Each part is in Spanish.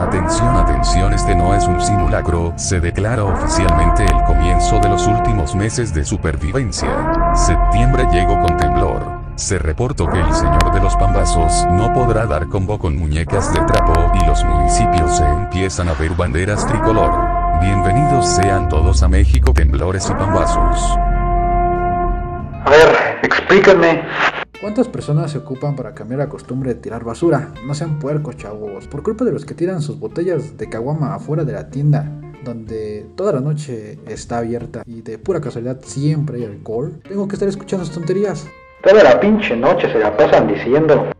Atención, atención, este no es un simulacro, se declara oficialmente el comienzo de los últimos meses de supervivencia. Septiembre llegó con temblor. Se reportó que el señor de los pambazos no podrá dar combo con muñecas de trapo y los municipios se empiezan a ver banderas tricolor. Bienvenidos sean todos a México temblores y pambazos. A ver, explíquenme. ¿Cuántas personas se ocupan para cambiar la costumbre de tirar basura? No sean puercos, chavos. Por culpa de los que tiran sus botellas de caguama afuera de la tienda, donde toda la noche está abierta y de pura casualidad siempre hay alcohol, tengo que estar escuchando sus tonterías. Toda la pinche noche se la pasan diciendo.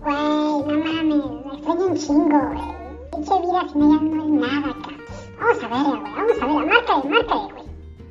Güey, no mames, estoy un chingo, güey. Pinche vida sin ella no es nada, acá. Vamos a verla, güey, vamos a verla. Márcale, márcale.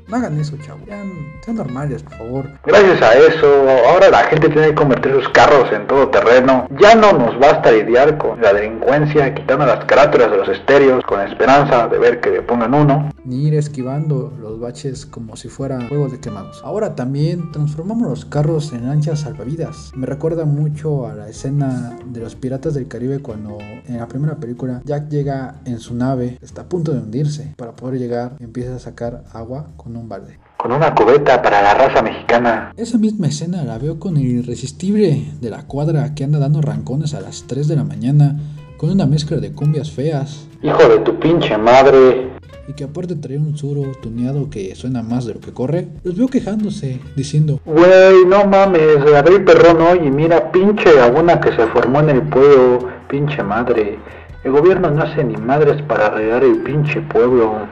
No hagan eso, chavos. Sean, sean normales, por favor. Gracias a eso, ahora la gente tiene que convertir sus carros en todo terreno. Ya no nos basta lidiar con la delincuencia, quitando las carátulas de los estéreos, con esperanza de ver que le pongan uno. Ni ir esquivando los baches como si fueran juegos de quemados. Ahora también transformamos los carros en lanchas salvavidas. Me recuerda mucho a la escena de los piratas del Caribe cuando en la primera película Jack llega en su nave, está a punto de hundirse. Para poder llegar empieza a sacar agua con un. Con una cubeta para la raza mexicana. Esa misma escena la veo con el irresistible de la cuadra que anda dando rancones a las 3 de la mañana con una mezcla de cumbias feas Hijo de tu pinche madre. y que aparte trae un suro tuneado que suena más de lo que corre. Los veo quejándose, diciendo, Güey, no mames, abrí perrón hoy y mira, pinche laguna que se formó en el pueblo, pinche madre. El gobierno no hace ni madres para arreglar el pinche pueblo.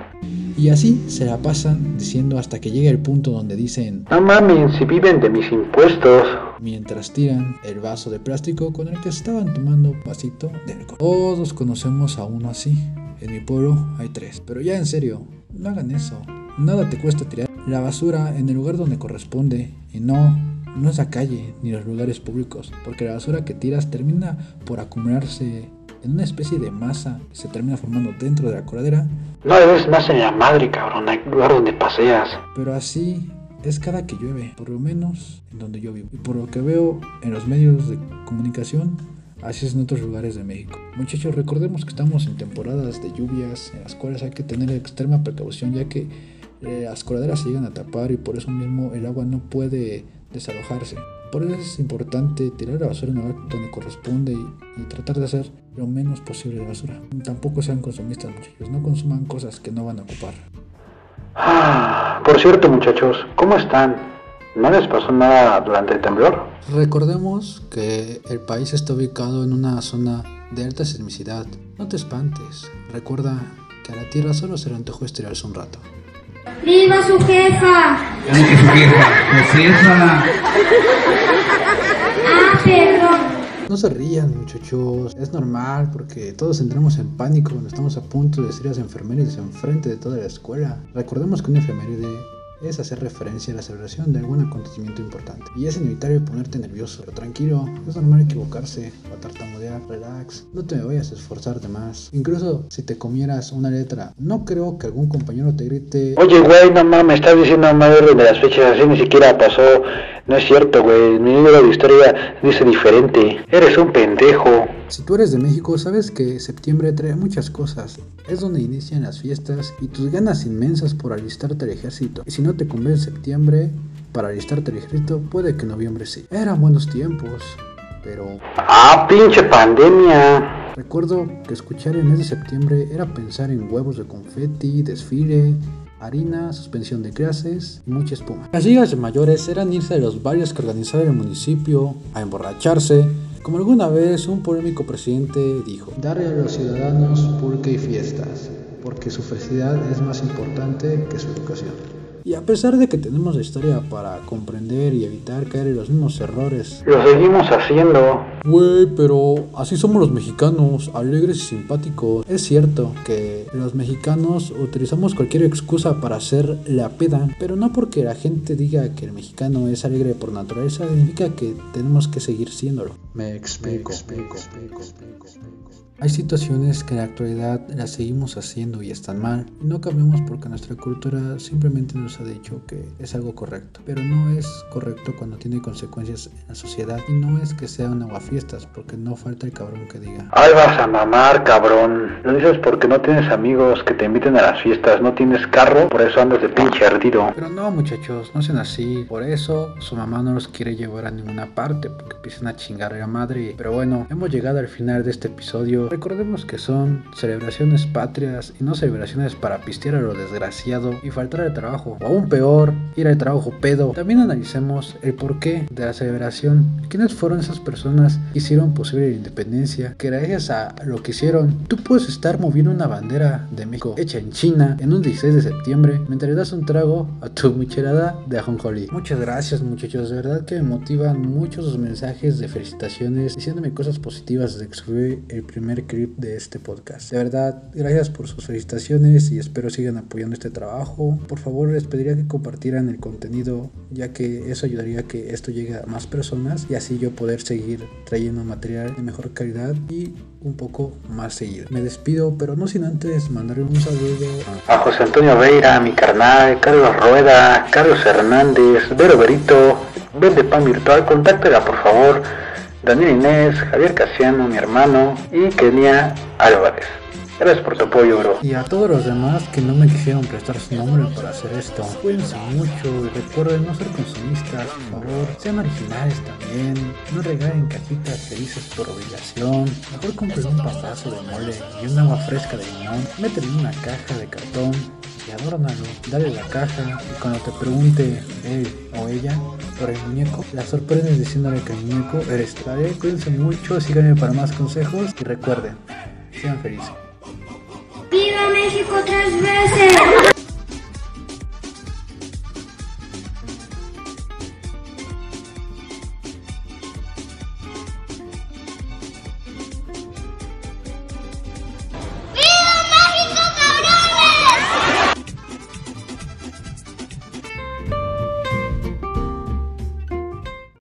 Y así se la pasan diciendo hasta que llega el punto donde dicen, No mames, si viven de mis impuestos. mientras tiran el vaso de plástico con el que estaban tomando un vasito de alcohol. Todos conocemos a uno así. En mi pueblo hay tres. Pero ya en serio, no hagan eso. Nada te cuesta tirar la basura en el lugar donde corresponde. Y no, no es la calle ni los lugares públicos. Porque la basura que tiras termina por acumularse en una especie de masa que se termina formando dentro de la coladera. No debes más en la madre, cabrón, hay lugar donde paseas. Pero así es cada que llueve, por lo menos en donde yo vivo. Y por lo que veo en los medios de comunicación, así es en otros lugares de México. Muchachos, recordemos que estamos en temporadas de lluvias en las cuales hay que tener extrema precaución ya que eh, las coladeras se llegan a tapar y por eso mismo el agua no puede desalojarse. Por eso es importante tirar la basura en el lugar donde corresponde y, y tratar de hacer lo menos posible de basura. Tampoco sean consumistas, muchachos, no consuman cosas que no van a ocupar. Ah, Por cierto, muchachos, ¿cómo están? ¿No les pasó nada durante el temblor? Recordemos que el país está ubicado en una zona de alta sismicidad. No te espantes. Recuerda que a la Tierra solo se le antojó estirarse un rato. ¡Viva su jefa! ¿Cómo que su esa. ¡Ah, perdón! No se rían, muchachos. Es normal porque todos entramos en pánico cuando estamos a punto de decir las enfermeras enfrente de toda la escuela. Recordemos que una efeméride es hacer referencia a la celebración de algún acontecimiento importante. Y es inevitable ponerte nervioso, pero tranquilo, es normal equivocarse o tartamudear, relax, no te vayas a esforzar de más. Incluso si te comieras una letra, no creo que algún compañero te grite Oye, güey, no mames, estás diciendo madre de las fechas, así ni siquiera pasó. No es cierto, güey, mi libro de historia dice diferente. Eres un pendejo. Si tú eres de México, sabes que septiembre trae muchas cosas. Es donde inician las fiestas y tus ganas inmensas por alistarte al ejército. Y si no te convence septiembre para alistarte al ejército, puede que noviembre sí. Eran buenos tiempos, pero Ah, pinche pandemia. recuerdo que escuchar el mes de septiembre era pensar en huevos de confeti, desfile, harina, suspensión de clases y mucha espuma. Las ligas de mayores eran irse a los bares que organizaba el municipio, a emborracharse, como alguna vez un polémico presidente dijo, darle a los ciudadanos pulque y fiestas, porque su felicidad es más importante que su educación. Y a pesar de que tenemos la historia para comprender y evitar caer en los mismos errores, Lo seguimos haciendo. Güey, pero así somos los mexicanos, alegres y simpáticos. Es cierto que los mexicanos utilizamos cualquier excusa para hacer la peda, pero no porque la gente diga que el mexicano es alegre por naturaleza, significa que tenemos que seguir siéndolo. Me explico. Hay situaciones que en la actualidad las seguimos haciendo y están mal, y no cambiamos porque nuestra cultura simplemente nos ha dicho que es algo correcto, pero no es correcto cuando tiene consecuencias en la sociedad y no es que sea un agua fría fiestas, porque no falta el cabrón que diga. Ay, vas a mamar, cabrón. Lo dices porque no tienes amigos que te inviten a las fiestas, no tienes carro, por eso andas de pinche ardido. Pero no, muchachos, no sean así. Por eso su mamá no los quiere llevar a ninguna parte, porque empiezan a chingar a la madre. Pero bueno, hemos llegado al final de este episodio. Recordemos que son celebraciones patrias y no celebraciones para pistear a lo desgraciado y faltar al trabajo. O aún peor, ir al trabajo pedo. También analicemos el porqué de la celebración. ¿Quiénes fueron esas personas hicieron posible la independencia? Que gracias a lo que hicieron, tú puedes estar moviendo una bandera de México hecha en China en un 16 de septiembre mientras das un trago a tu michelada de ajonjolí. Muchas gracias muchachos, de verdad que me motivan mucho sus mensajes de felicitaciones diciéndome cosas positivas desde que subí el primer clip de este podcast. De verdad, gracias por sus felicitaciones y espero sigan apoyando este trabajo. Por favor, les pediría que compartieran el contenido ya que eso ayudaría a que esto llegue a más personas y así yo poder seguir trayendo material de mejor calidad y un poco más seguido. Me despido, pero no sin antes mandarle un saludo a A José Antonio Veira, mi carnal, Carlos Rueda, Carlos Hernández, Vero Berito, Verde Pan Virtual, contáctela por favor, Daniel Inés, Javier Casiano, mi hermano, y Kenia Álvarez. Gracias por tu apoyo, bro. Y a todos los demás que no me quisieron prestar su nombre para hacer esto, cuídense mucho y recuerden no ser consumistas, por favor, sean originales también, no regalen cajitas felices por obligación, mejor compren un pastazo de mole y un agua fresca de limón, mételo en una caja de cartón y adórnalo, dale la caja y cuando te pregunte él o ella por el muñeco, la sorprendes diciéndole que el muñeco eres tú. Cuídense mucho, síganme para más consejos y recuerden, sean felices. ¡Viva México tres veces!